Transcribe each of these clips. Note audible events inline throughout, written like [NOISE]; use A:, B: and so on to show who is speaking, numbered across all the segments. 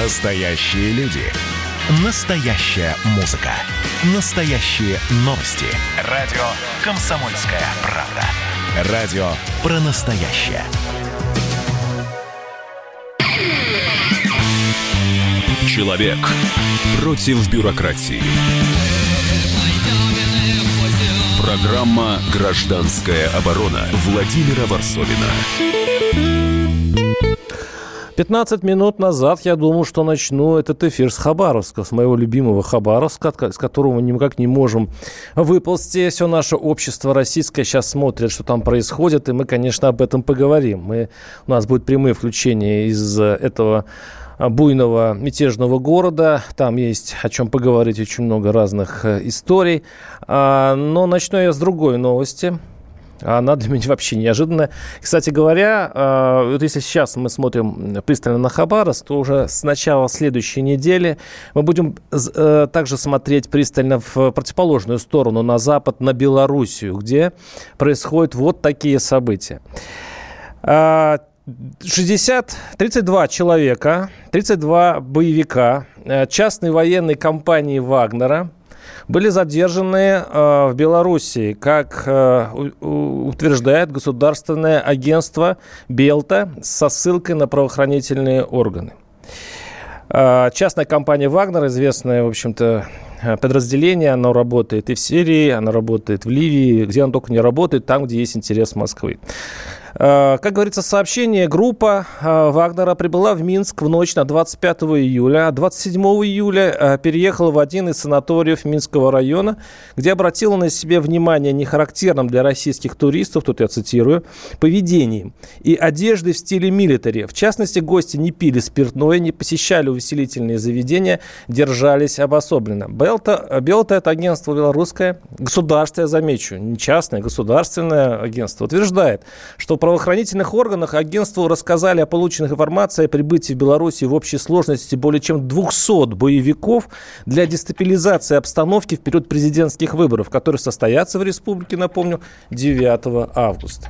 A: Настоящие люди. Настоящая музыка. Настоящие новости. Радио «Комсомольская правда». Радио про настоящее. Человек против бюрократии. Программа «Гражданская оборона» Владимира Варсовина.
B: 15 минут назад я думал, что начну этот эфир с Хабаровска, с моего любимого Хабаровска, с которого мы никак не можем выползти. Все наше общество российское сейчас смотрит, что там происходит, и мы, конечно, об этом поговорим. Мы, у нас будет прямые включения из этого буйного мятежного города. Там есть о чем поговорить, очень много разных э, историй. А, но начну я с другой новости. Она для меня вообще неожиданная. Кстати говоря, э, вот если сейчас мы смотрим пристально на Хабаровск, то уже с начала следующей недели мы будем э, также смотреть пристально в противоположную сторону, на запад, на Белоруссию, где происходят вот такие события. 60, 32 человека, 32 боевика э, частной военной компании «Вагнера» были задержаны э, в Белоруссии, как э, утверждает государственное агентство «Белта» со ссылкой на правоохранительные органы. Э, частная компания «Вагнер», известная, в общем-то, подразделение, оно работает и в Сирии, оно работает в Ливии, где оно только не работает, там, где есть интерес Москвы. Э, как говорится, сообщение, группа э, Вагнера прибыла в Минск в ночь на 25 июля, а 27 июля э, переехала в один из санаториев Минского района, где обратила на себе внимание нехарактерным для российских туристов, тут я цитирую, поведением и одеждой в стиле милитари. В частности, гости не пили спиртное, не посещали увеселительные заведения, держались обособленно. Белта, Белта это агентство белорусское, государственное, замечу, не частное, государственное агентство, утверждает, что правоохранительных органах агентству рассказали о полученных информации о прибытии в Беларуси в общей сложности более чем 200 боевиков для дестабилизации обстановки в период президентских выборов, которые состоятся в республике, напомню, 9 августа.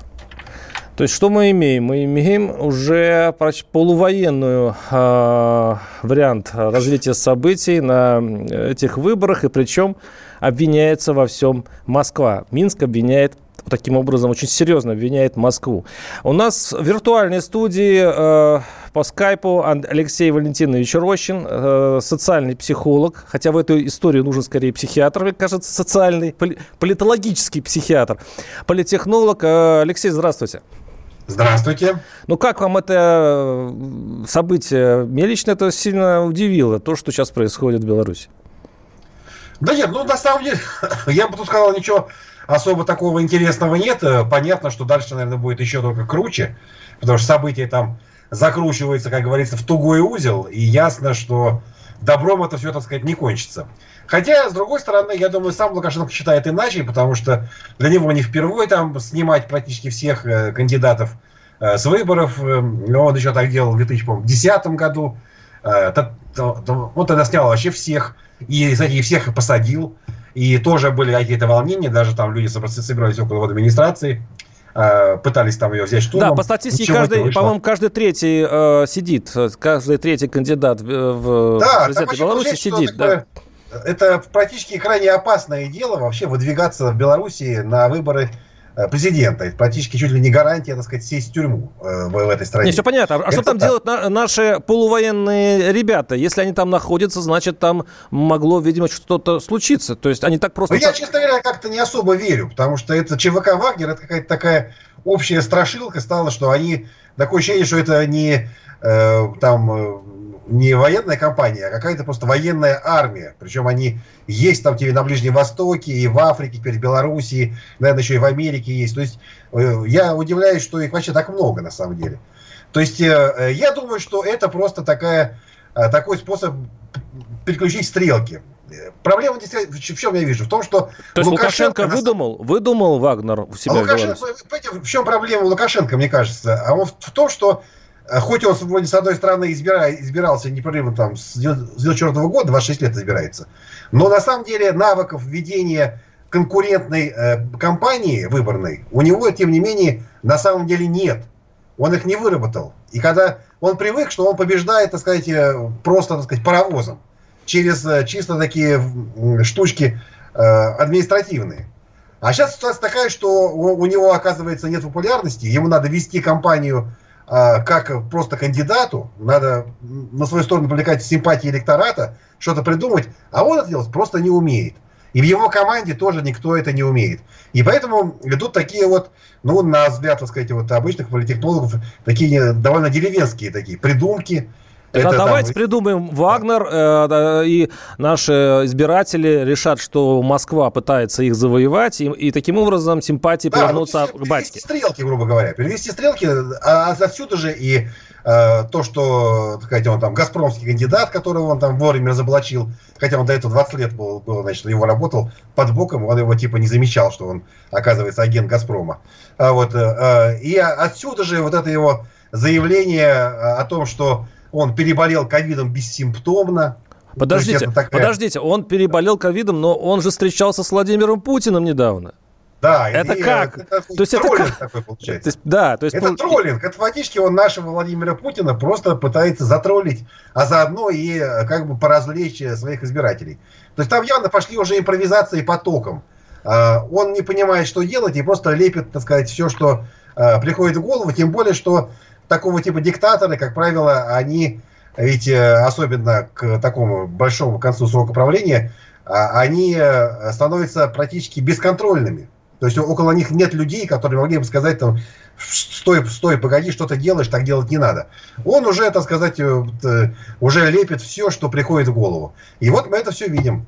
B: То есть что мы имеем? Мы имеем уже полувоенную э, вариант развития событий на этих выборах, и причем обвиняется во всем Москва. Минск обвиняет таким образом очень серьезно обвиняет Москву. У нас в виртуальной студии э, по скайпу Алексей Валентинович Рощин, э, социальный психолог, хотя в эту историю нужен скорее психиатр, мне кажется, социальный, политологический психиатр, политехнолог. Э, Алексей, здравствуйте.
C: Здравствуйте.
B: Ну, как вам это событие? Меня лично это сильно удивило, то, что сейчас происходит в Беларуси.
C: Да нет, ну, на самом деле, [LAUGHS] я бы тут сказал, ничего особо такого интересного нет. Э, понятно, что дальше, наверное, будет еще только круче, потому что события там закручиваются, как говорится, в тугой узел, и ясно, что добром это все, так сказать, не кончится. Хотя, с другой стороны, я думаю, сам Лукашенко считает иначе, потому что для него не впервые там снимать практически всех э, кандидатов э, с выборов. Э, он еще так делал в 2010 году. Он тогда снял вообще всех, и, кстати, всех посадил. И тоже были какие-то волнения, даже там люди собирались около администрации, э, пытались там ее взять штурмом.
B: Да, по статистике, каждый, по-моему, каждый третий э, сидит, каждый третий кандидат в да, президенты Беларуси сидит. Да.
C: Это практически крайне опасное дело вообще выдвигаться в Беларуси на выборы Э, президента. Это практически чуть ли не гарантия, так сказать, сесть в тюрьму э, в, в этой стране. Не,
B: все понятно. А это, что там да. делают на, наши полувоенные ребята? Если они там находятся, значит, там могло, видимо, что-то случиться. То есть они так просто... Ну,
C: я, честно говоря, как-то не особо верю, потому что это ЧВК «Вагнер», это какая-то такая общая страшилка стала, что они... Такое ощущение, что это не э, там э, не военная компания, а какая-то просто военная армия. Причем они есть там тебе на Ближнем Востоке, и в Африке, теперь в Белоруссии, наверное, еще и в Америке есть. То есть э, я удивляюсь, что их вообще так много на самом деле. То есть э, э, я думаю, что это просто такая, такой способ переключить стрелки. Проблема действительно в чем я вижу? В том, что
B: То есть Лукашенко, Лукашенко выдумал, выдумал Вагнер у себя
C: Лукашенко, в, в чем проблема Лукашенко, мне кажется? А он в том, что Э, хоть он вроде с одной стороны избира, избирался непрерывно там с 2004 года, 26 лет избирается, но на самом деле навыков ведения конкурентной э, кампании выборной у него, тем не менее, на самом деле нет. Он их не выработал. И когда он привык, что он побеждает, так сказать, э, просто, так сказать, паровозом через э, чисто такие штучки э, административные. А сейчас ситуация такая, что у, него, оказывается, нет популярности, ему надо вести кампанию э, как просто кандидату, надо на свою сторону привлекать симпатии электората, что-то придумать, а он это делать просто не умеет. И в его команде тоже никто это не умеет. И поэтому идут такие вот, ну, на взгляд, так сказать, вот обычных политтехнологов, такие довольно деревенские такие придумки,
B: это давайте там... придумаем Вагнер, э, и наши избиратели решат, что Москва пытается их завоевать, и, и таким образом симпатии да, повернутся ну, к батьке.
C: стрелки, грубо говоря. Перевести стрелки, а, а отсюда же и э, то, что, так сказать, он там газпромский кандидат, которого он там вовремя разоблачил, хотя он до этого 20 лет был, был значит, его работал под боком, он его типа не замечал, что он, оказывается, агент Газпрома. А вот, э, э и отсюда же вот это его заявление о том, что он переболел ковидом бессимптомно.
B: Подождите, такая... подождите, он переболел ковидом, но он же встречался с Владимиром Путиным недавно.
C: Да,
B: это и, как? Это,
C: то есть это как? такой получается. То есть, да, то есть это пол... троллинг. Это фактически он нашего Владимира Путина просто пытается затроллить, а заодно и как бы поразвлечь своих избирателей. То есть там явно пошли уже импровизации потоком. А, он не понимает, что делать, и просто лепит, так сказать, все, что а, приходит в голову. Тем более, что такого типа диктаторы, как правило, они, ведь э, особенно к такому большому концу срока правления, а, они э, становятся практически бесконтрольными. То есть около них нет людей, которые могли бы сказать там, стой, стой, погоди, что ты делаешь, так делать не надо. Он уже, так сказать, э, уже лепит все, что приходит в голову. И вот мы это все видим.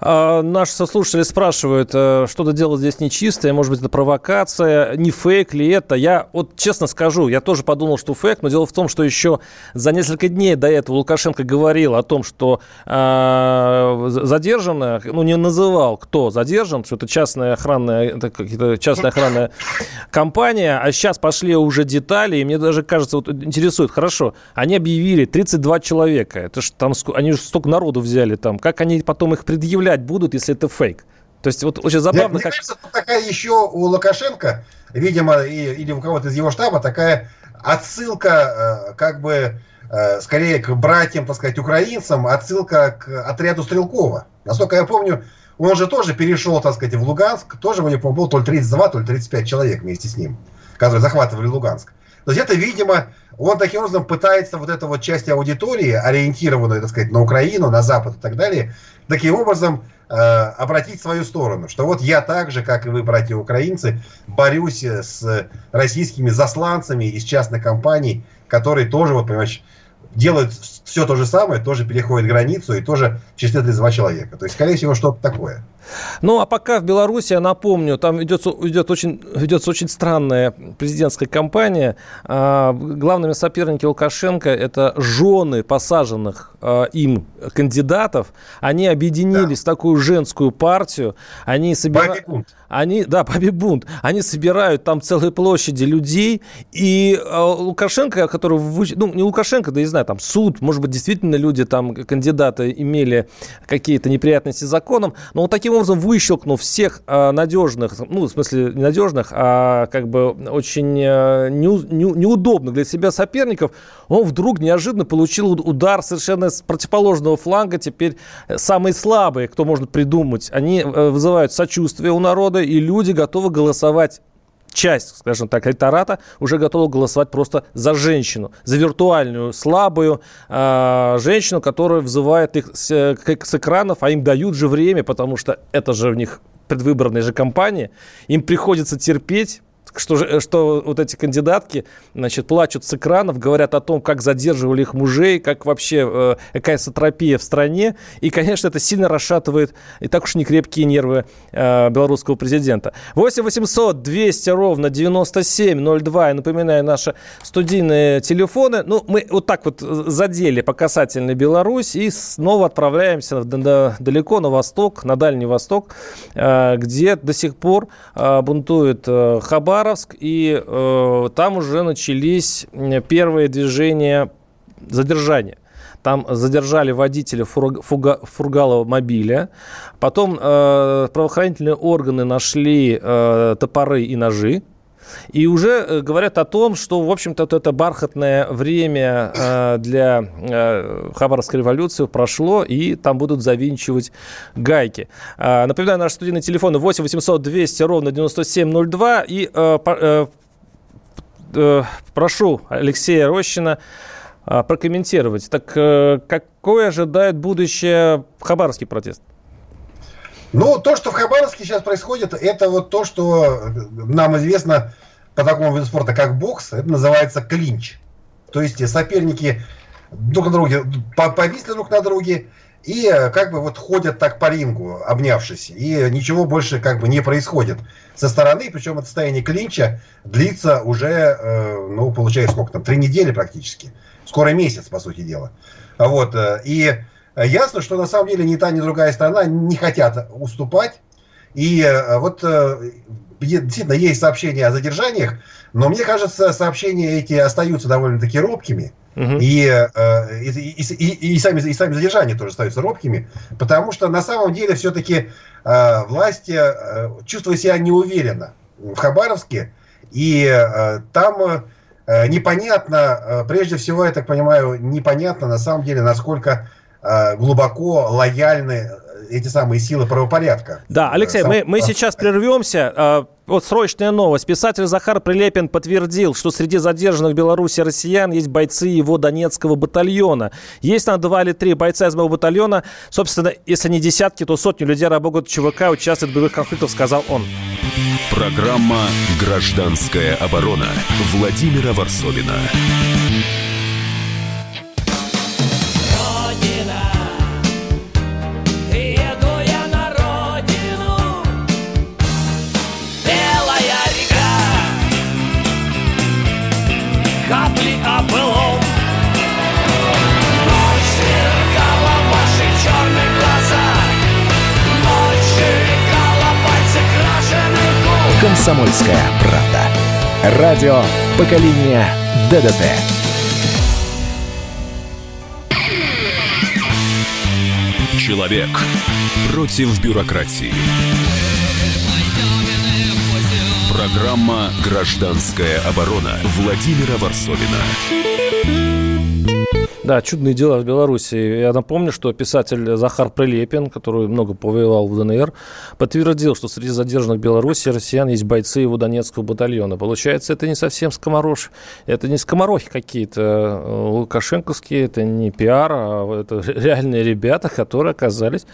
B: А, наши сослушатели спрашивают, э, что-то дело здесь нечистое, может быть, это провокация, не фейк ли это. Я вот честно скажу, я тоже подумал, что фейк, но дело в том, что еще за несколько дней до этого Лукашенко говорил о том, что э, задержано, ну не называл, кто задержан, что это частная охранная, это частная охранная компания, а сейчас пошли уже детали, и мне даже кажется, вот интересует, хорошо, они объявили 32 человека, это ж там, они же столько народу взяли там, как они потом их предъявляют заявлять будут, если это фейк. То есть вот очень забавно, Мне
C: как... кажется, такая еще у Лукашенко, видимо, и, или у кого-то из его штаба, такая отсылка, э, как бы, э, скорее к братьям, так сказать, украинцам, отсылка к отряду Стрелкова. Насколько я помню, он же тоже перешел, так сказать, в Луганск, тоже у него было то ли 32, то ли 35 человек вместе с ним, которые захватывали Луганск. То есть это, видимо, он таким образом пытается вот эту вот часть аудитории, ориентированную, так сказать, на Украину, на Запад и так далее, таким образом э, обратить в свою сторону. Что вот я так же, как и вы, братья украинцы, борюсь с российскими засланцами из частных компаний, которые тоже, вот, понимаешь, делают все то же самое, тоже переходят границу и тоже числят два человека. То есть, скорее всего, что-то такое.
B: Ну, а пока в Беларуси, я напомню, там идет, идет очень, ведется очень странная президентская кампания. А, главными соперники Лукашенко – это жены посаженных а, им кандидатов. Они объединились да. в такую женскую партию. Они собирают... Они, да, Баби Бунт. Они собирают там целые площади людей. И э, Лукашенко, который... Ну, не Лукашенко, да не знаю, там суд, может быть, действительно люди, там, кандидаты имели какие-то неприятности с законом. Но вот таким образом выщелкнув всех э, надежных, ну, в смысле, не надежных, а как бы очень э, не, не, неудобных для себя соперников, он вдруг неожиданно получил удар совершенно с противоположного фланга. Теперь самые слабые, кто может придумать, они э, вызывают сочувствие у народа, и люди готовы голосовать часть, скажем так, электората уже готова голосовать просто за женщину, за виртуальную, слабую э, женщину, которая вызывает их с, с экранов, а им дают же время, потому что это же у них предвыборная же кампания, им приходится терпеть что, что вот эти кандидатки, значит, плачут с экранов, говорят о том, как задерживали их мужей, как вообще, э, какая сатропия в стране. И, конечно, это сильно расшатывает и так уж не крепкие нервы э, белорусского президента. 8 800 200 ровно 9702. Я напоминаю, наши студийные телефоны. Ну, мы вот так вот задели по касательной Беларусь и снова отправляемся далеко на восток, на Дальний Восток, э, где до сих пор э, бунтует э, Хабар, Хабаровск, и э, там уже начались первые движения задержания. Там задержали водителя фурга, фургалого мобиля. Потом э, правоохранительные органы нашли э, топоры и ножи. И уже э, говорят о том, что, в общем-то, вот это бархатное время э, для э, Хабаровской революции прошло, и там будут завинчивать гайки. Э, напоминаю, наши студийные телефоны 8 800 200 ровно 9702. И прошу Алексея Рощина прокомментировать. Так какое ожидает будущее Хабаровский протест?
C: Ну, то, что в Хабаровске сейчас происходит, это вот то, что нам известно по такому виду спорта, как бокс, это называется клинч. То есть соперники друг на друге повисли друг на друге и как бы вот ходят так по рингу, обнявшись, и ничего больше как бы не происходит со стороны, причем это состояние клинча длится уже, э, ну, получается, сколько там, три недели практически, скоро месяц, по сути дела. Вот, э, и Ясно, что на самом деле ни та, ни другая сторона не хотят уступать. И э, вот э, действительно есть сообщения о задержаниях, но мне кажется, сообщения эти остаются довольно-таки робкими. И, э, и, и, и, сами, и сами задержания тоже остаются робкими, потому что на самом деле все-таки э, власти э, чувствуют себя неуверенно в Хабаровске, и э, там э, непонятно, э, прежде всего, я так понимаю, непонятно на самом деле, насколько Э, глубоко лояльны э, эти самые силы правопорядка.
B: Да, Алексей, Сам... мы, мы сейчас прервемся. Э, вот срочная новость. Писатель Захар Прилепин подтвердил, что среди задержанных в Беларуси россиян есть бойцы его Донецкого батальона. Есть там два или три бойца из моего батальона. Собственно, если не десятки, то сотни людей работают в ЧВК, участвуют в боевых конфликтах, сказал он.
A: Программа «Гражданская оборона» Владимира Варсовина.
D: «Комсомольская правда». Радио поколения ДДТ».
A: Человек против бюрократии. Программа «Гражданская оборона» Владимира Варсовина.
B: Да, чудные дела в Беларуси. Я напомню, что писатель Захар Прилепин, который много повоевал в ДНР, подтвердил, что среди задержанных в Беларуси россиян есть бойцы его Донецкого батальона. Получается, это не совсем скоморож, это не скоморохи какие-то э, лукашенковские, это не пиар, а это [LAUGHS] реальные ребята, которые оказались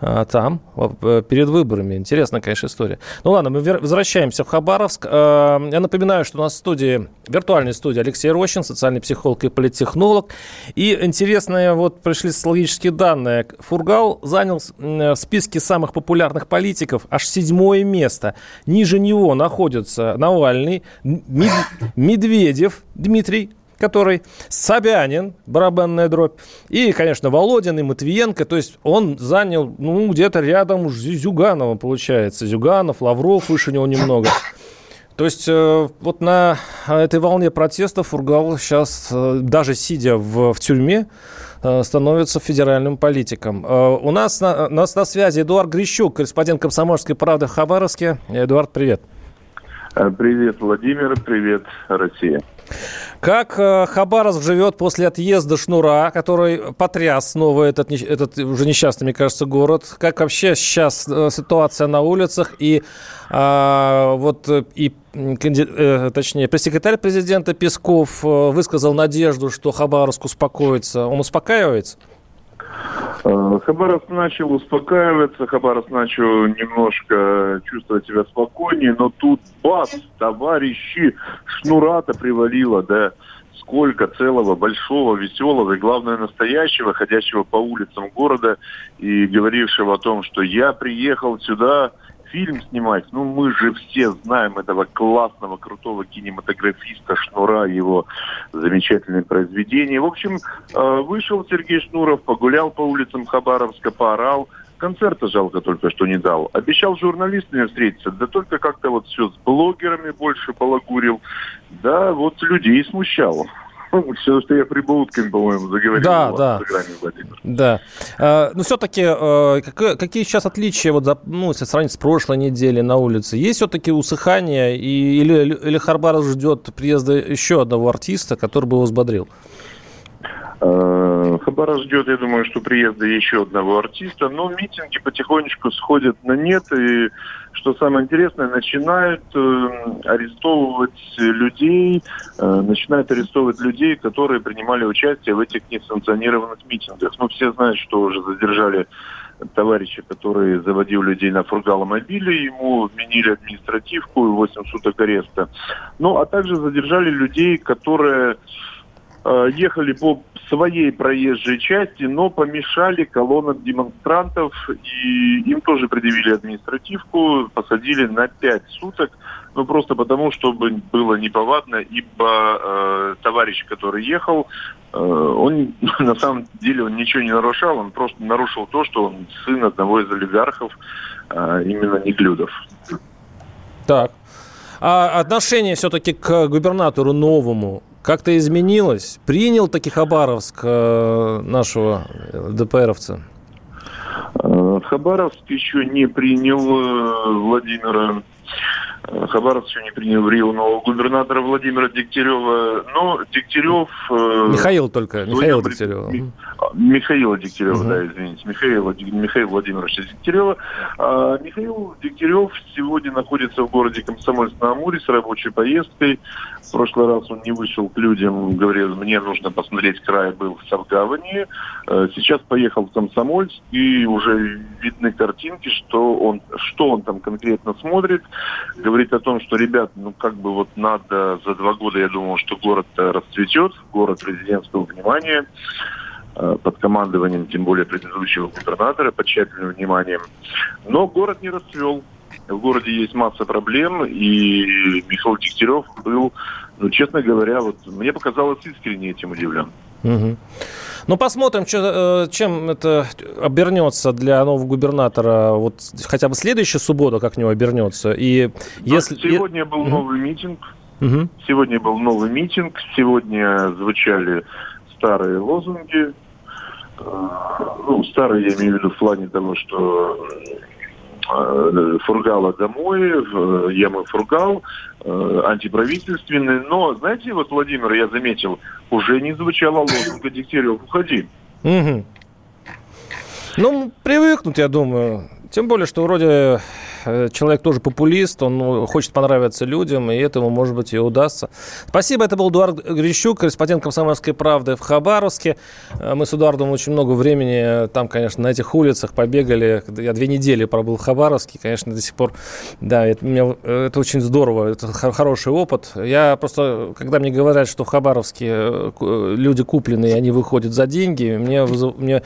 B: там э, перед выборами. Интересная, конечно, история. Ну ладно, мы возвращаемся в Хабаровск. А, я напоминаю, что у нас в студии, виртуальной студии Алексей Рощин, социальный психолог и политтехнолог. И интересные вот пришли социологические данные. Фургал занял в списке самых популярных политиков аж седьмое место. Ниже него находятся Навальный, Медведев Дмитрий, который Собянин, барабанная дробь, и, конечно, Володин и Матвиенко. То есть он занял, ну, где-то рядом с Зюгановым, получается. Зюганов, Лавров, выше него немного. То есть э, вот на этой волне протеста Фургал сейчас, э, даже сидя в, в тюрьме, э, становится федеральным политиком. Э, у нас на, нас на связи Эдуард Грищук, корреспондент «Комсомольской правды» в Хабаровске. Эдуард, привет.
E: Э, привет, Владимир, привет, Россия.
B: Как э, Хабаровск живет после отъезда Шнура, который потряс снова этот, этот уже несчастный, мне кажется, город? Как вообще сейчас э, ситуация на улицах? И а, вот и э, точнее, пресс-секретарь президента Песков высказал надежду, что Хабаровск успокоится. Он успокаивается?
E: Э, Хабаровск начал успокаиваться, Хабаровск начал немножко чувствовать себя спокойнее, но тут бац, товарищи, шнурата привалило, да, сколько целого, большого, веселого и, главное, настоящего, ходящего по улицам города и говорившего о том, что я приехал сюда фильм снимать. Ну, мы же все знаем этого классного, крутого кинематографиста Шнура, его замечательные произведения. В общем, э, вышел Сергей Шнуров, погулял по улицам Хабаровска, поорал. Концерта жалко только, что не дал. Обещал с журналистами встретиться, да только как-то вот все с блогерами больше балагурил. Да, вот людей смущал. Все, что я Прибауткин, по-моему, заговорил.
B: Да, да. Да. А, ну, все-таки, а, какие сейчас отличия, вот, ну, если сравнить с прошлой неделей на улице? Есть все-таки усыхание, и, или, или Харбаров ждет приезда еще одного артиста, который бы его взбодрил?
E: Э, Хабара ждет, я думаю, что приезда еще одного артиста, но митинги потихонечку сходят на нет, и что самое интересное, начинают э, арестовывать людей, э, начинают арестовывать людей, которые принимали участие в этих несанкционированных митингах. Ну, все знают, что уже задержали товарища, который заводил людей на фургаломобиле, ему вменили административку и 8 суток ареста. Ну, а также задержали людей, которые ехали по своей проезжей части, но помешали колоннам демонстрантов, и им тоже предъявили административку, посадили на пять суток, ну просто потому, чтобы было неповадно, ибо э, товарищ, который ехал, э, он [LAUGHS] на самом деле он ничего не нарушал, он просто нарушил то, что он сын одного из олигархов, э, именно Неглюдов.
B: Так. А отношение все-таки к губернатору новому как-то изменилось? Принял таки Хабаровск э, нашего ДПРовца?
E: Э, Хабаровск еще не принял э, Владимира Хабаровск еще не принял Рио нового губернатора Владимира Дегтярева. Но Дегтярев...
B: Э, Михаил только, Михаил Дегтярева.
E: Михаила Дегтярева, угу. да, извините. Михаила, Михаил Владимирович Дегтярева. А, Михаил Дегтярев сегодня находится в городе Комсомольск-на-Амуре с рабочей поездкой. В прошлый раз он не вышел к людям, говорил, мне нужно посмотреть край, был в Савгавани. Э, сейчас поехал в Комсомольск, и уже видны картинки, что он, что он там конкретно смотрит. Говорит, говорит о том, что, ребят, ну как бы вот надо за два года, я думал, что город расцветет, город президентского внимания э, под командованием, тем более предыдущего губернатора, под тщательным вниманием. Но город не расцвел. В городе есть масса проблем, и Михаил Дегтярев был, ну, честно говоря, вот мне показалось искренне этим удивлен.
B: Угу. Ну, посмотрим, что, э, чем это обернется для нового губернатора. Вот хотя бы следующая суббота как него обернется. И
E: если... Сегодня был угу. новый митинг. Угу. Сегодня был новый митинг. Сегодня звучали старые лозунги. Э, ну, старые я имею в виду в плане того, что Фургала домой, я мой Фургал, э, антиправительственный. Но, знаете, вот, Владимир, я заметил, уже не звучала лозунга Дегтярев «Уходи». Угу.
B: Ну, привыкнут, я думаю. Тем более, что вроде Э, человек тоже популист, он ну, хочет понравиться людям, и этому, может быть, и удастся. Спасибо, это был Эдуард Грищук, корреспондент «Комсомольской правды» в Хабаровске. Э, мы с Эдуардом очень много времени э, там, конечно, на этих улицах побегали. Я две недели пробыл в Хабаровске, конечно, до сих пор, да, это, меня, это очень здорово, это хороший опыт. Я просто, когда мне говорят, что в Хабаровске люди купленные, они выходят за деньги, мне, мне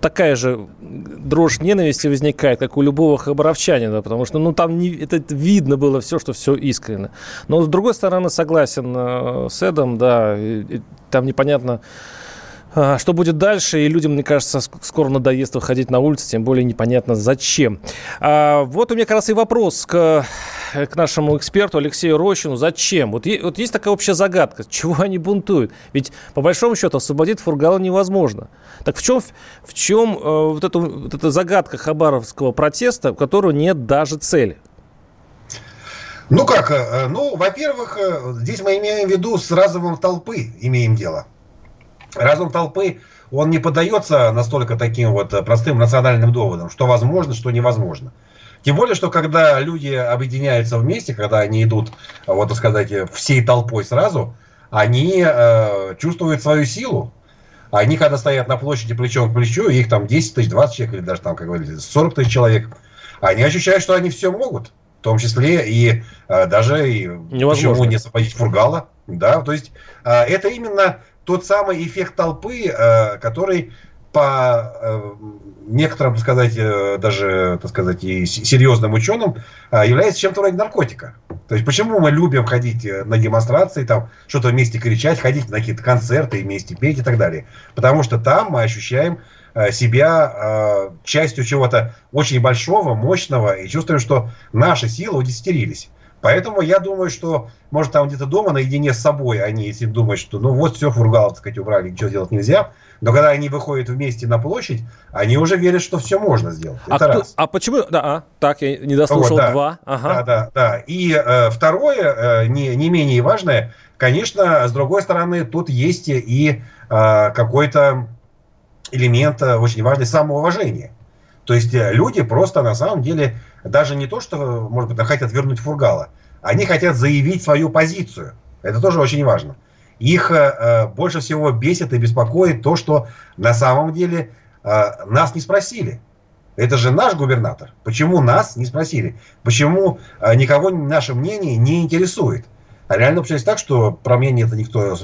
B: такая же дрожь ненависти возникает, как у любого хабаровчанина, потому что, ну, там не, это, видно было все, что все искренне. Но, с другой стороны, согласен э, с Эдом, да, и, и, там непонятно, что будет дальше, и людям, мне кажется, скоро надоест выходить на улицу, тем более непонятно зачем. А, вот у меня как раз и вопрос к, к нашему эксперту Алексею Рощину. Зачем? Вот, вот есть такая общая загадка. Чего они бунтуют? Ведь, по большому счету, освободить Фургала невозможно. Так в чем, в чем э, вот, эту, вот эта загадка хабаровского протеста, у которого нет даже цели?
C: Ну как, э, ну, во-первых, э, здесь мы имеем в виду с разумом толпы имеем дело разум толпы, он не поддается настолько таким вот простым национальным доводам, что возможно, что невозможно. Тем более, что когда люди объединяются вместе, когда они идут, вот так сказать, всей толпой сразу, они э, чувствуют свою силу. Они, когда стоят на площади плечом к плечу, их там 10 тысяч, 20 человек, или даже там, как говорится, 40 тысяч человек, они ощущают, что они все могут. В том числе и э, даже и почему не освободить Фургала. Да? То есть э, это именно тот самый эффект толпы, э, который по э, некоторым, так сказать, э, даже, так сказать, и серьезным ученым является чем-то вроде наркотика. То есть почему мы любим ходить на демонстрации, там что-то вместе кричать, ходить на какие-то концерты, вместе петь и так далее. Потому что там мы ощущаем себя частью чего-то очень большого, мощного и чувствуем, что наши силы удесятерились. Поэтому я думаю, что, может, там где-то дома наедине с собой они, если думают, что ну вот все, фургал, так сказать, убрали, ничего делать нельзя. Но когда они выходят вместе на площадь, они уже верят, что все можно сделать.
B: А,
C: Это
B: кто-
C: раз.
B: а почему? Да, а, так, я не дослушал.
C: Вот, да.
B: Два. Ага.
C: Да, да, да. И э, второе, э, не, не менее важное, конечно, с другой стороны, тут есть и э, какой-то элемент э, очень важный самоуважения. То есть э, люди просто на самом деле даже не то, что, может быть, хотят вернуть фургала, они хотят заявить свою позицию. Это тоже очень важно. Их э, э, больше всего бесит и беспокоит то, что на самом деле э, нас не спросили. Это же наш губернатор. Почему нас не спросили? Почему э, никого наше мнение не интересует? А реально получается так, что про мнение это никто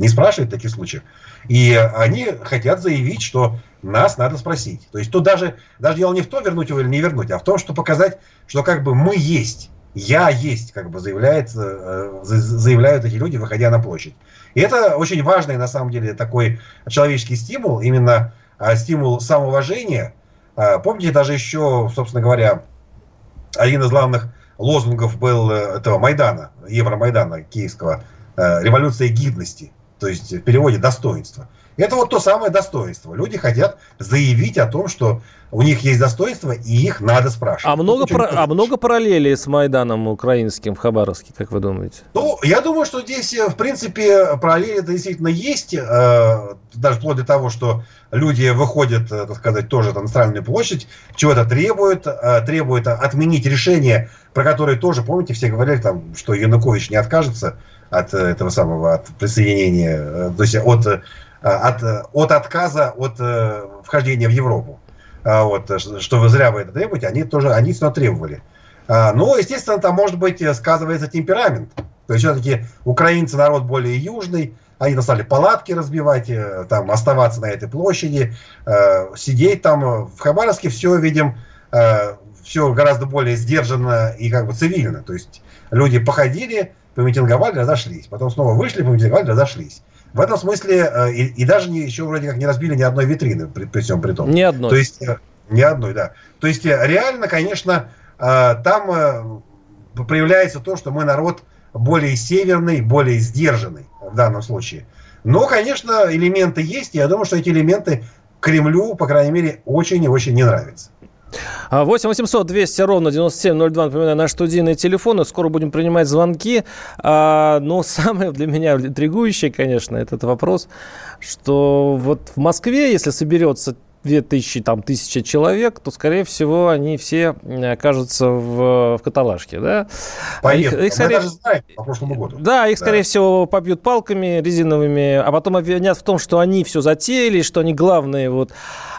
C: не спрашивает в таких случаях. И они хотят заявить, что нас надо спросить. То есть тут даже, даже дело не в том, вернуть его или не вернуть, а в том, что показать, что как бы мы есть. Я есть, как бы заявляет, э, за- заявляют эти люди, выходя на площадь. И это очень важный, на самом деле, такой человеческий стимул, именно а, стимул самоуважения. А, Помните, даже еще, собственно говоря, один из главных лозунгов был э, этого Майдана, Евромайдана киевского, э, революция гидности, то есть в переводе достоинство. Это вот то самое достоинство. Люди хотят заявить о том, что у них есть достоинство, и их надо спрашивать.
B: А много,
C: не
B: а много параллелей с Майданом украинским в Хабаровске, как вы думаете?
C: Ну, я думаю, что здесь, э, в принципе, параллели действительно есть, э, даже вплоть до того, что люди выходят, э, так сказать, тоже на Центральную площадь, чего-то требуют, требуют отменить решение, про которое тоже, помните, все говорили, там, что Янукович не откажется от этого самого, от присоединения, то есть от, от, э, от отказа от э, вхождения в Европу. А вот, э, что вы зря вы это требуете, они тоже, они все требовали. А, Ну, естественно, там, может быть, э, сказывается темперамент. То есть, все-таки украинцы народ более южный, они стали палатки разбивать, э, там, оставаться на этой площади, э, сидеть там. В Хабаровске все, видим, все гораздо более сдержанно и как бы цивильно. То есть, люди походили, помитинговали, разошлись. Потом снова вышли, помитинговали, разошлись. В этом смысле, э, и, и даже не, еще вроде как не разбили ни одной витрины, при, при всем при том.
B: Ни одной.
C: То есть э, ни одной, да. То есть э, реально, конечно, там проявляется то, что мы народ более северный, более сдержанный в данном случае. Но, конечно, элементы есть, и я думаю, что эти элементы Кремлю, по крайней мере, очень и очень не нравятся.
B: А, 8 800 200 ровно 9702, напоминаю, наши студийные телефоны. Скоро будем принимать звонки. А, но [LAUGHS] самое для меня интригующее, конечно, этот вопрос, что вот в Москве, если соберется 2000, там, тысячи человек, то, скорее всего, они все окажутся в, в каталажке, да?
C: Поверьте,
B: Их- их
C: мы
B: скорее-
C: даже знаем по прошлому году.
B: Да, их,
C: Да.
B: скорее всего, побьют палками резиновыми, а потом обвинят в том, что они все затеяли, что они главные вот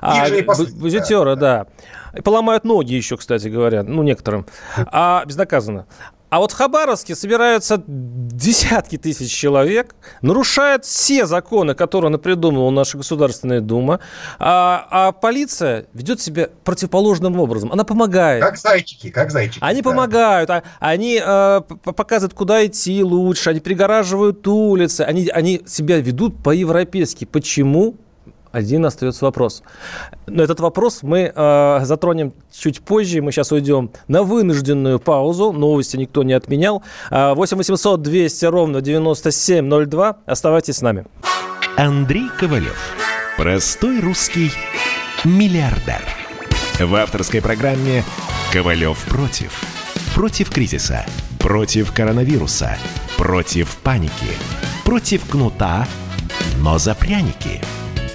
C: Их же и
B: бузетеры, да. И поломают ноги еще, кстати говоря, ну, некоторым. А безнаказанно. А вот в Хабаровске собираются десятки тысяч человек, нарушают все законы, которые придумала наша Государственная Дума, а, а полиция ведет себя противоположным образом. Она помогает.
C: Как зайчики, как зайчики.
B: Они
C: да.
B: помогают, а- они п- показывают, куда идти лучше, они пригораживают улицы, они, они себя ведут по-европейски. Почему? Один остается вопрос. Но этот вопрос мы э, затронем чуть позже. Мы сейчас уйдем на вынужденную паузу. Новости никто не отменял. А, 8 800 200 ровно 9702. Оставайтесь с нами.
D: Андрей Ковалев. Простой русский миллиардер. В авторской программе «Ковалев против». Против кризиса, против коронавируса, против паники, против кнута, но за пряники.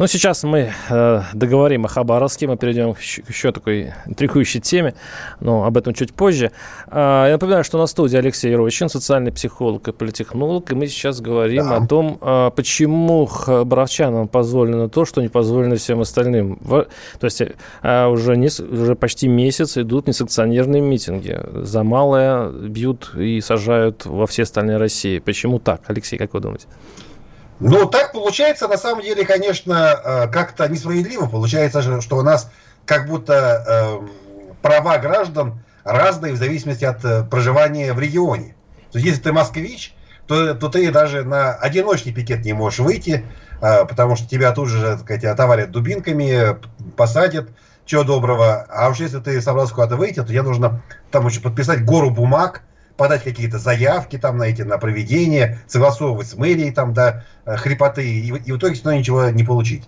B: Ну, сейчас мы э, договорим о Хабаровске, мы перейдем к еще, еще такой интригующей теме, но об этом чуть позже. Э, я напоминаю, что на студии Алексей Рощин, социальный психолог и политехнолог, и мы сейчас говорим да. о том, э, почему хабаровчанам позволено то, что не позволено всем остальным. В, то есть э, уже, не, уже почти месяц идут несанкционированные митинги. За малое бьют и сажают во все остальные России. Почему так? Алексей, как вы думаете?
C: Ну, так получается, на самом деле, конечно, э, как-то несправедливо. Получается, что у нас как будто э, права граждан разные в зависимости от э, проживания в регионе. То есть, если ты москвич, то, то ты даже на одиночный пикет не можешь выйти, потому что тебя тут же, так сказать, отоварят дубинками, посадят, чего доброго. А уж если ты собрался куда-то выйти, то тебе нужно там еще подписать гору бумаг, подать какие-то заявки там на эти, на проведение, согласовывать с мэрией там до да, хрипоты, и, и в итоге все равно ничего не получить.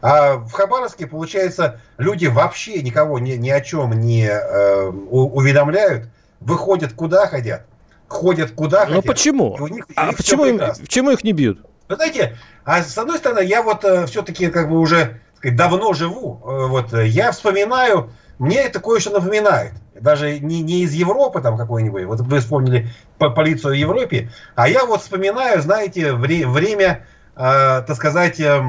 C: А в Хабаровске, получается, люди вообще никого ни, ни о чем не э, уведомляют, выходят куда хотят, ходят куда
B: ну, хотят. Ну почему? У них, а почему, им, почему их не бьют?
C: Вы знаете, а с одной стороны, я вот э, все-таки как бы уже сказать, давно живу, э, вот я вспоминаю, мне это кое-что напоминает даже не, не из Европы там какой-нибудь, вот вы вспомнили по полицию в Европе, а я вот вспоминаю, знаете, вре, время, э, так сказать, э,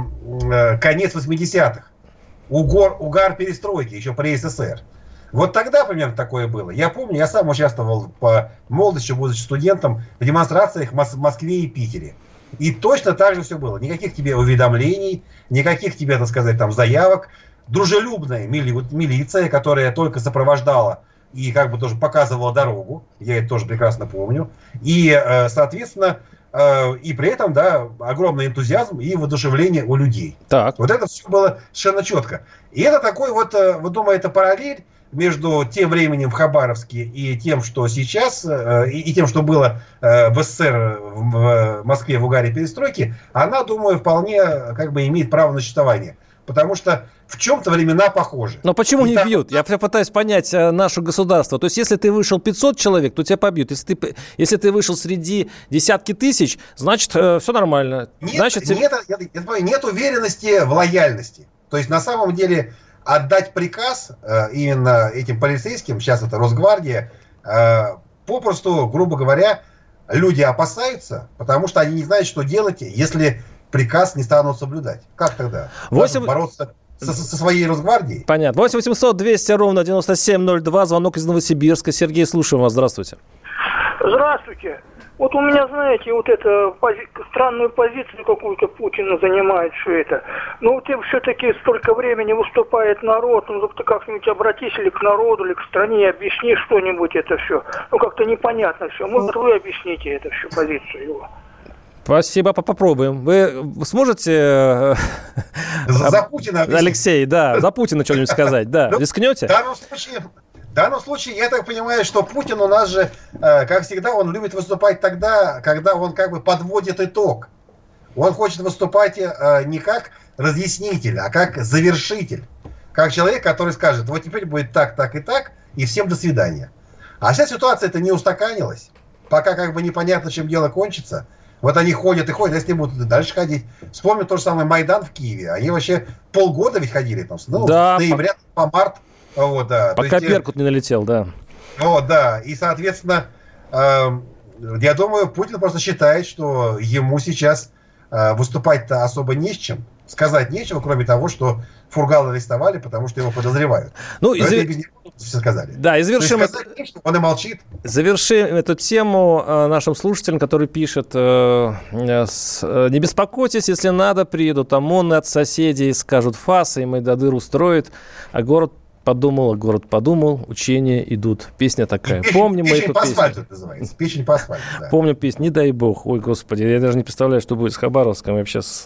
C: э, конец 80-х, угор, угар перестройки, еще при СССР. Вот тогда примерно такое было. Я помню, я сам участвовал по молодости, будучи студентом, в демонстрациях в Москве и Питере. И точно так же все было. Никаких тебе уведомлений, никаких тебе, так сказать, там заявок. Дружелюбная мили, милиция, которая только сопровождала и как бы тоже показывала дорогу, я это тоже прекрасно помню. И, э, соответственно, э, и при этом, да, огромный энтузиазм и воодушевление у людей. Так. Вот это все было совершенно четко. И это такой вот, э, вы думаете, это параллель между тем временем в Хабаровске и тем, что сейчас, и, и тем, что было в СССР, в Москве, в угаре перестройки, она, думаю, вполне как бы имеет право на существование. Потому что в чем-то времена похожи.
B: Но почему и не так... бьют? Я пытаюсь понять э, наше государство. То есть, если ты вышел 500 человек, то тебя побьют. Если ты, если ты вышел среди десятки тысяч, значит, э, все нормально.
C: Нет,
B: значит,
C: нет, я, я, нет уверенности в лояльности. То есть, на самом деле, отдать приказ э, именно этим полицейским, сейчас это Росгвардия, э, попросту, грубо говоря, люди опасаются, потому что они не знают, что делать, если приказ не станут соблюдать. Как тогда? 8... Бороться со, со своей Росгвардией?
B: Понятно. 8 800 200 ровно 9702. Звонок из Новосибирска. Сергей, слушаем вас. Здравствуйте.
F: Здравствуйте. Вот у меня, знаете, вот это пози- странную позицию какую-то Путина занимает все это. Ну, вот все-таки столько времени выступает народ, ну, ты как-нибудь обратись или к народу, или к стране, объясни что-нибудь это все. Ну, как-то непонятно все. Может, вы объясните это всю позицию его.
B: Спасибо, попробуем. Вы сможете...
C: Э, за, за Путина
B: Алексей, да, за Путина что-нибудь сказать, да. Ну, Рискнете? В
C: данном случае, в данном случае, я так понимаю, что Путин у нас же, э, как всегда, он любит выступать тогда, когда он как бы подводит итог. Он хочет выступать э, не как разъяснитель, а как завершитель. Как человек, который скажет, вот теперь будет так, так и так, и всем до свидания. А вся ситуация это не устаканилась. Пока как бы непонятно, чем дело кончится – вот они ходят и ходят, если будут дальше ходить. Вспомню то же самое Майдан в Киеве. Они вообще полгода ведь ходили там. Ну, да, с ноября по, по март. Вот, да.
B: Пока есть, Беркут не налетел, да.
C: Вот, да. И, соответственно, э, я думаю, Путин просто считает, что ему сейчас э, выступать-то особо не с чем. Сказать нечего, кроме того, что Фургала арестовали, потому что его подозревают.
B: Ну, из...
C: все сказали.
B: Да, и завершим...
C: это... он и молчит.
B: Завершим эту тему э, нашим слушателям, который пишет, э, э, не беспокойтесь, если надо, приедут ОМОНы от соседей, скажут фасы, и Майдадыр устроит, а город подумал, город подумал, учения идут. Песня такая. Печень, Помним
C: печень
B: мы эту
C: по
B: песню.
C: асфальту называется. Печень по асфальту, да.
B: Помню песню. Не дай бог. Ой, господи, я даже не представляю, что будет с Хабаровском вообще с,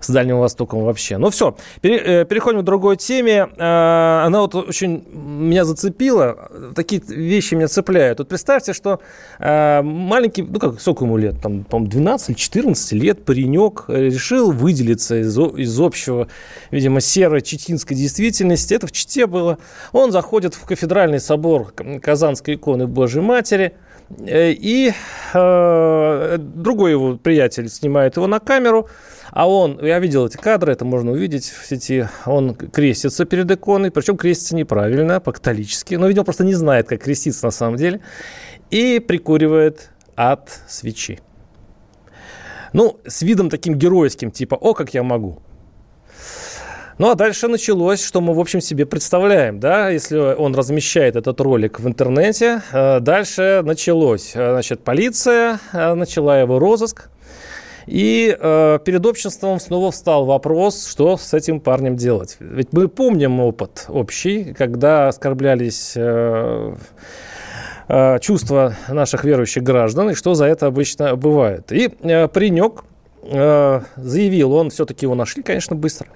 B: с Дальним Востоком вообще. Ну все, пере, э, переходим к другой теме. Э, она вот очень меня зацепила. Такие вещи меня цепляют. Вот представьте, что э, маленький, ну как, сколько ему лет? Там, по-моему, 12 или 14 лет паренек решил выделиться из, из общего, видимо, серой читинской действительности. Это в Чите было дело. Он заходит в кафедральный собор Казанской иконы Божьей Матери, Э, и э, другой его приятель снимает его на камеру, а он, я видел эти кадры, это можно увидеть в сети, он крестится перед иконой, причем крестится неправильно, по-католически, но, видимо, просто не знает, как креститься на самом деле, и прикуривает от свечи. Ну, с видом таким геройским, типа «О, как я могу». Ну, а дальше началось, что мы, в общем, себе представляем, да, если он размещает этот ролик в интернете. Э, дальше началось, э, значит, полиция э, начала его розыск. И э, перед обществом снова встал вопрос, что с этим парнем делать. Ведь мы помним опыт общий, когда оскорблялись э, чувства наших верующих граждан, и что за это обычно бывает. И э, паренек э, заявил, он все-таки его нашли, конечно, быстро,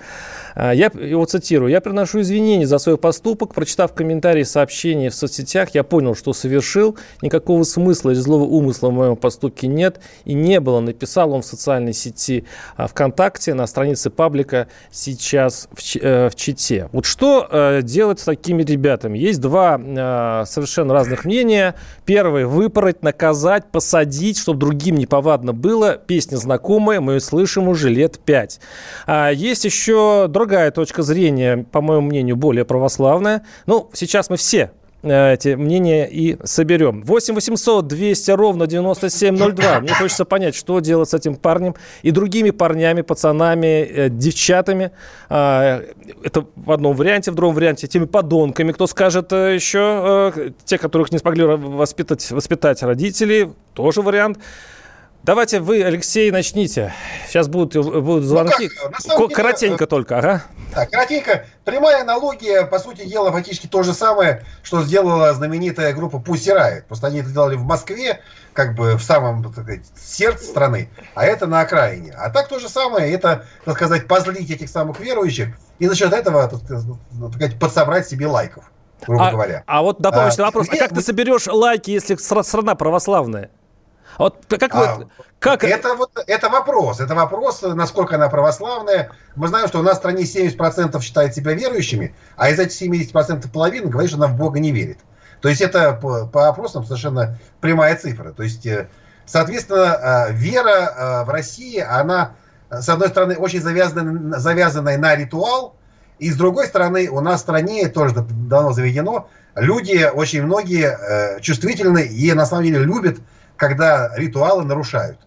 B: я его цитирую. «Я приношу извинения за свой поступок. Прочитав комментарии и сообщения в соцсетях, я понял, что совершил. Никакого смысла или злого умысла в моем поступке нет и не было». Написал он в социальной сети а, ВКонтакте на странице паблика сейчас в, э, в Чите. Вот что э, делать с такими ребятами? Есть два э, совершенно разных мнения. Первое – выпороть, наказать, посадить, чтобы другим неповадно было. Песня знакомая, мы ее слышим уже лет пять. А есть еще другая точка зрения, по моему мнению, более православная. Ну, сейчас мы все э, эти мнения и соберем. 8 800 200 ровно 9702. Мне хочется понять, что делать с этим парнем и другими парнями, пацанами, э, девчатами. А, это в одном варианте, в другом варианте теми подонками. Кто скажет э, еще, те, которых не смогли воспитать, воспитать родители, тоже вариант. Давайте вы, Алексей, начните. Сейчас будут, будут звонки. Ну как, Коротенько деле, только, ага.
C: Да, коротенько. Прямая аналогия, по сути дела, фактически то же самое, что сделала знаменитая группа Pussy Riot. Просто они это делали в Москве, как бы в самом, так сказать, сердце страны, а это на окраине. А так то же самое, это, так сказать, позлить этих самых верующих и за счет этого, так сказать, подсобрать себе лайков, грубо
B: а,
C: говоря.
B: А вот дополнительный а, вопрос. А как ты соберешь лайки, если страна православная? Вот как
C: а, вы, как... Это, вот, это вопрос. Это вопрос, насколько она православная. Мы знаем, что у нас в стране 70% считает себя верующими, а из этих 70% половина говорит, что она в Бога не верит. То есть это по, по опросам совершенно прямая цифра. То есть, э, соответственно, э, вера э, в России, она, с одной стороны, очень завязана, завязанная на ритуал, и с другой стороны, у нас в стране тоже давно заведено, люди, очень многие чувствительны и на самом деле любят когда ритуалы нарушают.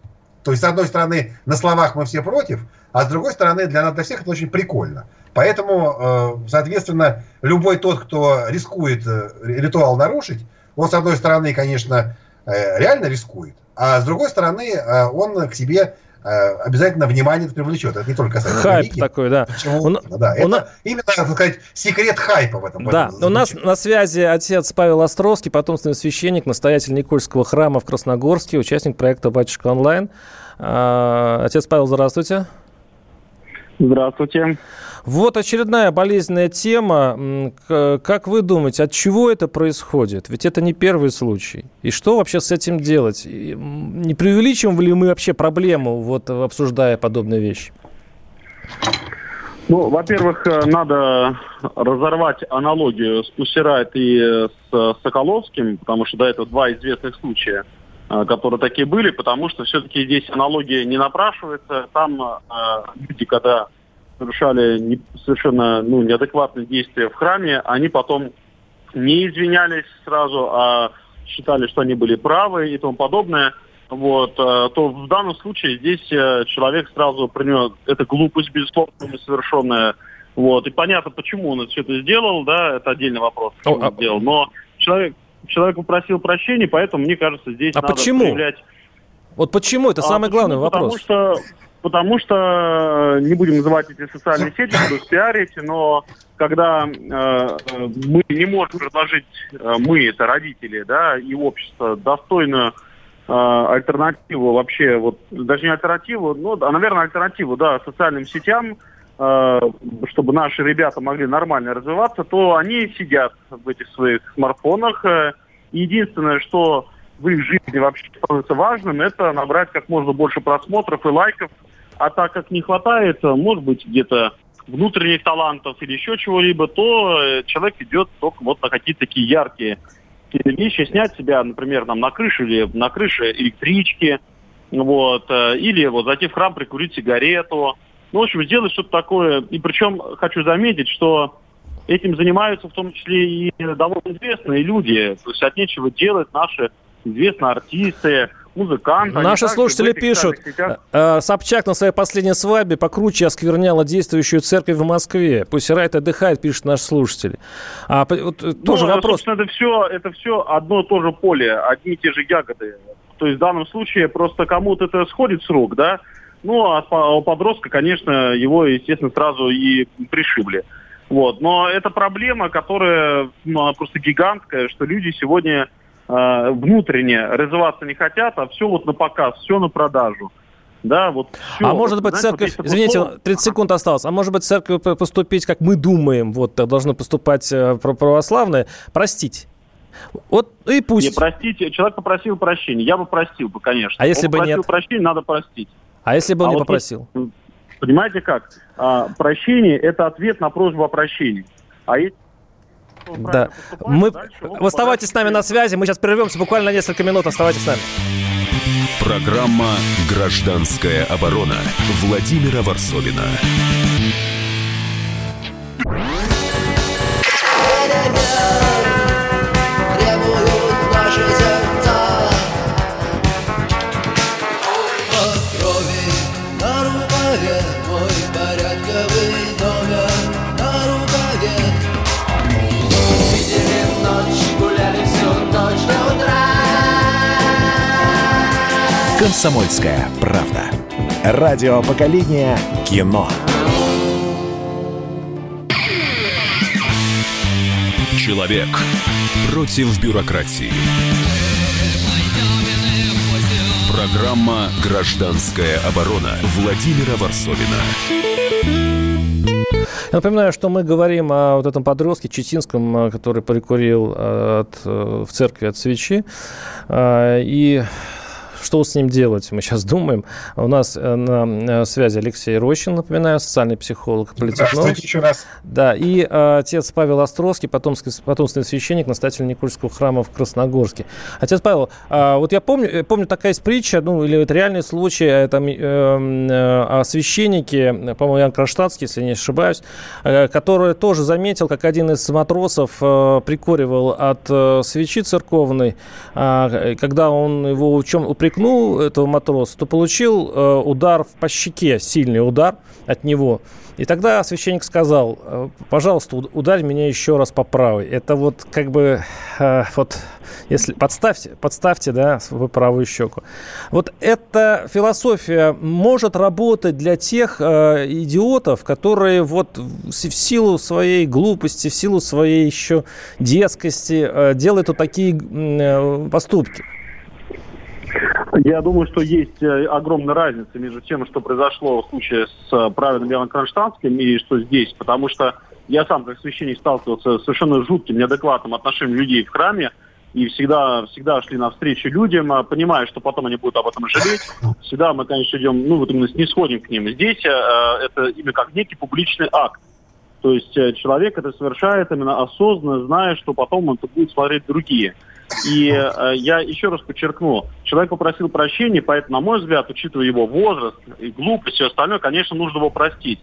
C: То есть, с одной стороны, на словах мы все против, а с другой стороны, для нас, для всех это очень прикольно. Поэтому, э, соответственно, любой тот, кто рискует э, ритуал нарушить, он, с одной стороны, конечно, э, реально рискует, а с другой стороны, он к себе обязательно внимание привлечет. Это не только касается
B: Хайп религии. такой, да.
C: Почему? Он, да. Он, это именно, так сказать, секрет хайпа в этом.
B: Да, у нас на связи отец Павел Островский, потомственный священник, настоятель Никольского храма в Красногорске, участник проекта «Батюшка онлайн». А, отец Павел, здравствуйте.
G: Здравствуйте.
B: Вот очередная болезненная тема. Как вы думаете, от чего это происходит? Ведь это не первый случай. И что вообще с этим делать? Не преувеличиваем ли мы вообще проблему, вот обсуждая подобные вещи?
G: Ну, во-первых, э, надо разорвать аналогию с Пусирайт и с Соколовским, потому что до этого два известных случая, э, которые такие были, потому что все-таки здесь аналогия не напрашивается. Там э, люди, когда совершали совершенно ну, неадекватные действия в храме, они потом не извинялись сразу, а считали, что они были правы и тому подобное, вот, э, то в данном случае здесь э, человек сразу принял, это глупость, безусловно, несовершенная, вот, и понятно, почему он все это сделал, да, это отдельный вопрос, что он а сделал, но человек, человек попросил прощения, поэтому, мне кажется, здесь
B: а
G: надо
B: почему? проявлять... Вот почему? Это а самый почему? главный вопрос.
G: Потому что потому что, э, не будем называть эти социальные сети, буду спиарить, но когда э, мы не можем предложить, э, мы, это родители, да, и общество, достойную э, альтернативу вообще, вот, даже не альтернативу, ну, а, наверное, альтернативу, да, социальным сетям, чтобы наши ребята могли нормально развиваться, то они сидят в этих своих смартфонах. Э, единственное, что в их жизни вообще становится важным, это набрать как можно больше просмотров и лайков а так как не хватает, может быть, где-то внутренних талантов или еще чего-либо, то э, человек идет только вот на какие-то такие яркие вещи, снять себя, например, там, на крыше или на крыше электрички, вот, э, или вот зайти в храм, прикурить сигарету. Ну, в общем, сделать что-то такое. И причем хочу заметить, что этим занимаются в том числе и довольно известные люди. То есть от нечего делать наши известные артисты, музыканты.
B: Наши слушатели пишут, э, Собчак на своей последней свадьбе покруче оскверняла действующую церковь в Москве. Пусть райт отдыхает, пишут наши слушатели. А, вот, э, тоже ну, вопрос.
G: Это все, это все одно и то же поле, одни и те же ягоды. То есть в данном случае просто кому-то это сходит с рук, да, ну, а у подростка, конечно, его, естественно, сразу и пришибли. Вот. Но это проблема, которая ну, просто гигантская, что люди сегодня э, внутренне развиваться не хотят, а все вот на показ, все на продажу. Да, вот все.
B: А может быть, Знаете, церковь, вот извините, 30 секунд осталось, а может быть, церковь поступить, как мы думаем, вот, должны поступать э, православные, простить? Вот и пусть. Не
G: простить, человек попросил прощения, я бы простил бы, конечно.
B: А если Он бы нет?
G: прощения, надо простить.
B: А если бы он а не вот попросил?
G: Есть, понимаете как? А, прощение – это ответ на просьбу о прощении. А если
B: да. Мы... Оставайтесь с нами на связи. Мы сейчас прервемся буквально на несколько минут. Оставайтесь с нами.
A: Программа «Гражданская оборона» Владимира Варсовина.
D: «Комсомольская правда». Радио поколения кино.
A: Человек против бюрократии. Программа «Гражданская оборона» Владимира Варсовина.
B: Я напоминаю, что мы говорим о вот этом подростке Читинском, который прикурил э, от, э, в церкви от свечи. Э, и что с ним делать, мы сейчас думаем. У нас э, на э, связи Алексей Рощин, напоминаю, социальный психолог, политехнолог. еще раз. Да, и э, отец Павел Островский, потомский, потомственный священник, настоятель Никольского храма в Красногорске. Отец Павел, вот я помню, помню такая есть притча, ну, или это реальный случай, это о священнике, по-моему, Ян Кронштадтский, если не ошибаюсь, который тоже заметил, как один из матросов прикуривал от свечи церковной, э, когда он его в чем упрекнул упрекнул этого матроса, то получил э, удар по щеке, сильный удар от него. И тогда священник сказал, «Э, пожалуйста, ударь меня еще раз по правой. Это вот как бы, э, вот, если подставьте, подставьте, да, свою правую щеку. Вот эта философия может работать для тех э, идиотов, которые вот в силу своей глупости, в силу своей еще детскости э, делают вот такие э, поступки.
G: Я думаю, что есть э, огромная разница между тем, что произошло в случае с э, праведным Яном Кронштадтским и что здесь. Потому что я сам, как священник, сталкивался с совершенно жутким, неадекватным отношением людей в храме. И всегда, всегда шли навстречу людям, а понимая, что потом они будут об этом жалеть. Всегда мы, конечно, идем, ну, вот именно снисходим к ним. Здесь э, это именно как некий публичный акт. То есть э, человек это совершает именно осознанно, зная, что потом он это будет смотреть другие. И э, я еще раз подчеркну, человек попросил прощения, поэтому, на мой взгляд, учитывая его возраст и глупость и все остальное, конечно, нужно его простить.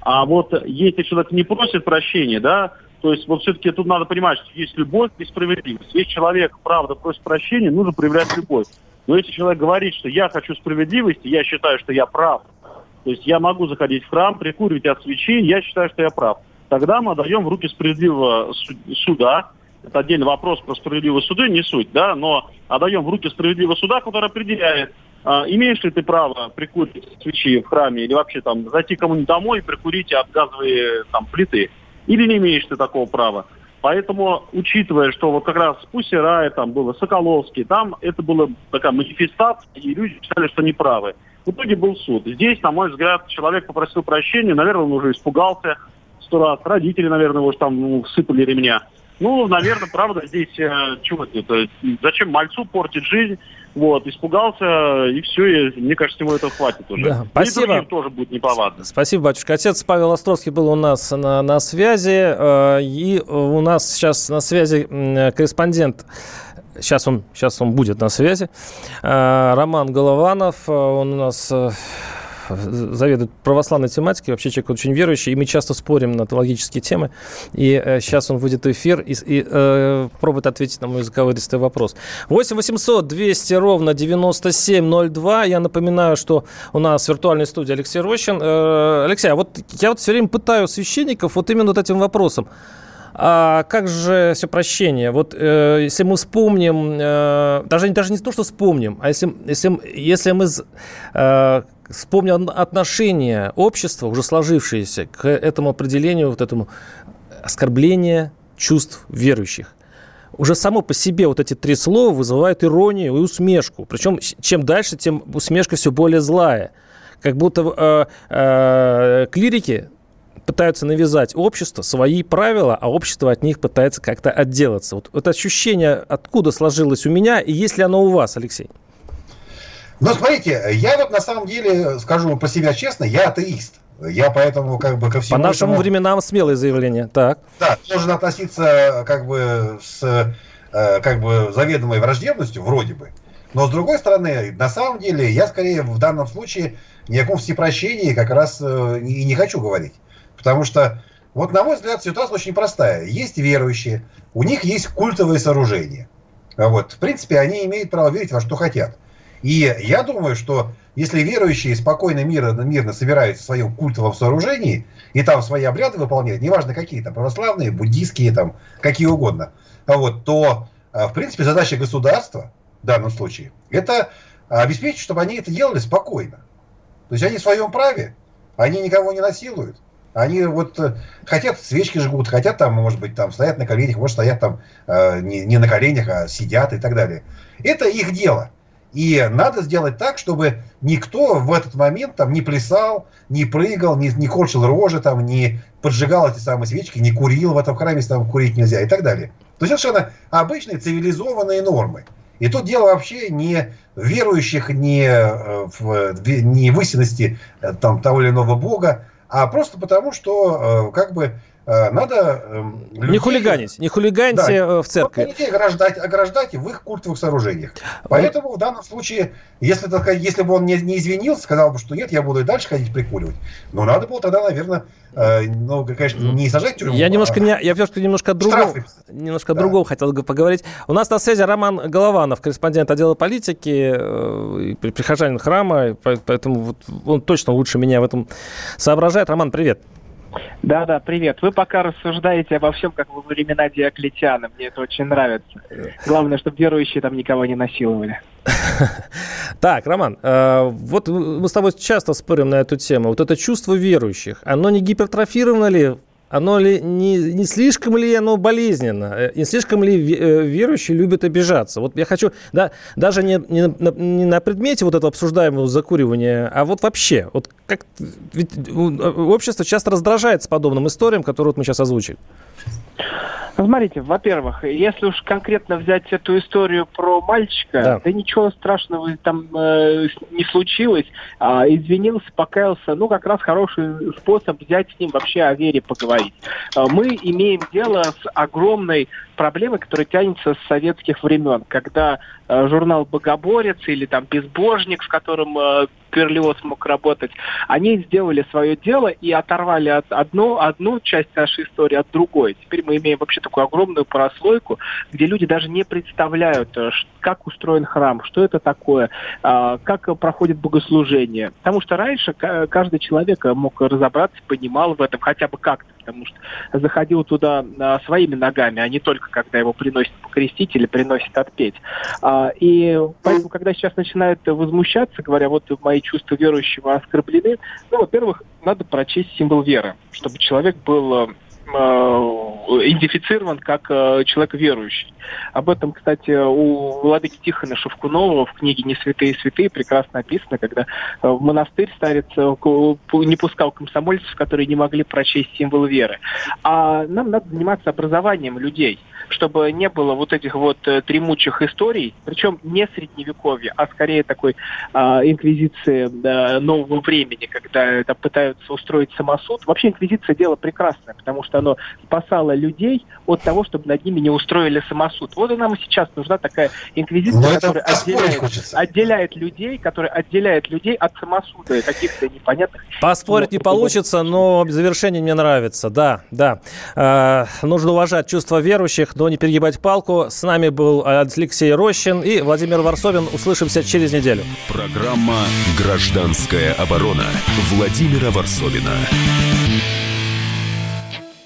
G: А вот если человек не просит прощения, да, то есть вот все-таки тут надо понимать, что есть любовь и справедливость. Если человек, правда, просит прощения, нужно проявлять любовь. Но если человек говорит, что я хочу справедливости, я считаю, что я прав, то есть я могу заходить в храм, прикуривать от свечей, я считаю, что я прав, тогда мы отдаем в руки справедливого суда, это отдельный вопрос про справедливые суды, не суть, да, но отдаем в руки справедливого суда, который определяет, а, имеешь ли ты право прикурить свечи в храме или вообще там зайти кому-нибудь домой и прикурить от газовые там плиты, или не имеешь ты такого права. Поэтому, учитывая, что вот как раз Пусси Рай, там было Соколовский, там это была такая манифестация, и люди считали, что они правы. В итоге был суд. Здесь, на мой взгляд, человек попросил прощения, наверное, он уже испугался сто раз. Родители, наверное, его там ну, сыпали ремня. Ну, наверное, правда, здесь э, чего это, зачем мальцу портить жизнь? Вот, испугался, и все, и, мне кажется, ему этого хватит уже. Да,
B: спасибо.
G: И тоже будет неповадно.
B: Спасибо, батюшка. Отец Павел Островский был у нас на, на связи, э, и у нас сейчас на связи корреспондент Сейчас он, сейчас он будет на связи. Э, Роман Голованов, он у нас заведует православной тематикой, вообще человек очень верующий, и мы часто спорим на теологические темы. И э, сейчас он выйдет в эфир и, и э, пробует ответить на мой заковыристый вопрос. 8 800 200 ровно 9702. Я напоминаю, что у нас в виртуальной студии Алексей Рощин. Э, Алексей, а вот я вот все время пытаю священников вот именно вот этим вопросом. А как же все прощение? Вот э, если мы вспомним, э, даже, даже не то, что вспомним, а если, если, если мы э, вспомним отношение общества, уже сложившееся, к этому определению, вот этому оскорбления чувств верующих, уже само по себе вот эти три слова вызывают иронию и усмешку. Причем чем дальше, тем усмешка все более злая. Как будто э, э, клирики пытаются навязать обществу свои правила, а общество от них пытается как-то отделаться. Вот это ощущение откуда сложилось у меня, и есть ли оно у вас, Алексей?
C: Ну, смотрите, я вот на самом деле, скажу по себе честно, я атеист. Я поэтому как бы ко всему...
B: По нашим этому... временам смелое заявление, так.
C: Да, должен относиться как бы с э, как бы заведомой враждебностью, вроде бы. Но с другой стороны, на самом деле, я скорее в данном случае ни о каком всепрощении как раз э, и не хочу говорить. Потому что, вот на мой взгляд, ситуация очень простая. Есть верующие, у них есть культовые сооружения. Вот. В принципе, они имеют право верить во что хотят. И я думаю, что если верующие спокойно, мирно, мирно собираются в своем культовом сооружении, и там свои обряды выполняют, неважно какие, там православные, буддийские, там, какие угодно, вот, то, а, в принципе, задача государства в данном случае, это обеспечить, чтобы они это делали спокойно. То есть они в своем праве, они никого не насилуют, они вот э, хотят свечки жгут, хотят там, может быть, там стоят на коленях, может, стоят там э, не, не на коленях, а сидят и так далее. Это их дело. И надо сделать так, чтобы никто в этот момент там не плясал, не прыгал, не, не корчил рожи, там, не поджигал эти самые свечки, не курил в этом храме, если там курить нельзя и так далее. То есть совершенно обычные цивилизованные нормы. И тут дело вообще не верующих, не э, в, не в истинности э, там, того или иного бога, а просто потому, что э, как бы надо...
B: Эм, людей, не хулиганить, не хулиганьте да, в церкви.
C: людей ограждать, ограждать в их культовых сооружениях. Поэтому в данном случае, если, если бы он не, не извинился, сказал бы, что нет, я буду и дальше ходить прикуривать, но надо было тогда, наверное, э, ну, конечно, не сажать тюрьму.
B: Я немножко, а, не, я немножко другого, немножко да. другого хотел поговорить. У нас на связи Роман Голованов, корреспондент отдела политики, э, прихожанин храма, поэтому вот он точно лучше меня в этом соображает. Роман, привет.
H: Да, да, привет. Вы пока рассуждаете обо всем, как во времена Диоклетиана. Мне это очень нравится. Главное, чтобы верующие там никого не насиловали. [LAUGHS]
B: Так, Роман, э, вот мы с тобой часто спорим на эту тему. Вот это чувство верующих, оно не гипертрофировано ли оно ли не, не слишком ли оно болезненно? Э, не слишком ли э, верующие любят обижаться? Вот я хочу, да, даже не, не, на, не на предмете вот этого обсуждаемого закуривания, а вот вообще, вот как ведь общество часто раздражается подобным историям, которые вот мы сейчас озвучили.
H: Смотрите, во-первых, если уж конкретно взять эту историю про мальчика, да, да ничего страшного там э, не случилось. А, извинился, покаялся. Ну, как раз хороший способ взять с ним вообще о вере поговорить. А, мы имеем дело с огромной проблемой, которая тянется с советских времен, когда э, журнал «Богоборец» или там «Безбожник», в котором э, Перлиоз мог работать, они сделали свое дело и оторвали от одну, одну часть нашей истории от другой. Теперь мы имеем вообще такую огромную прослойку, где люди даже не представляют, э, как устроен храм, что это такое, э, как проходит богослужение. Потому что раньше каждый человек мог разобраться, понимал в этом хотя бы как-то потому что заходил туда а, своими ногами, а не только когда его приносят покрестить или приносят отпеть. А, и поэтому, когда сейчас начинают возмущаться, говоря, вот мои чувства верующего оскорблены, ну, во-первых, надо прочесть символ веры, чтобы человек был идентифицирован как человек верующий. Об этом, кстати, у владыки Тихона Шевкунова в книге «Не святые святые» прекрасно описано, когда в монастырь старец не пускал комсомольцев, которые не могли прочесть символ веры. А нам надо заниматься образованием людей – чтобы не было вот этих вот э, тремучих историй, причем не средневековья, а скорее такой э, инквизиции нового времени, когда это пытаются устроить самосуд. Вообще инквизиция дело прекрасное, потому что оно спасало людей от того, чтобы над ними не устроили самосуд. Вот и нам и сейчас нужна такая инквизиция, Но которая отделяет, отделяет людей, которая отделяет людей от самосуда каких-то непонятных. [LAUGHS]
B: Поспорить не получится, но завершение мне нравится. Да, да. Э, нужно уважать чувства верующих, но не перегибать палку. С нами был Алексей Рощин и Владимир Варсовин. Услышимся через неделю.
A: Программа «Гражданская оборона» Владимира Варсовина.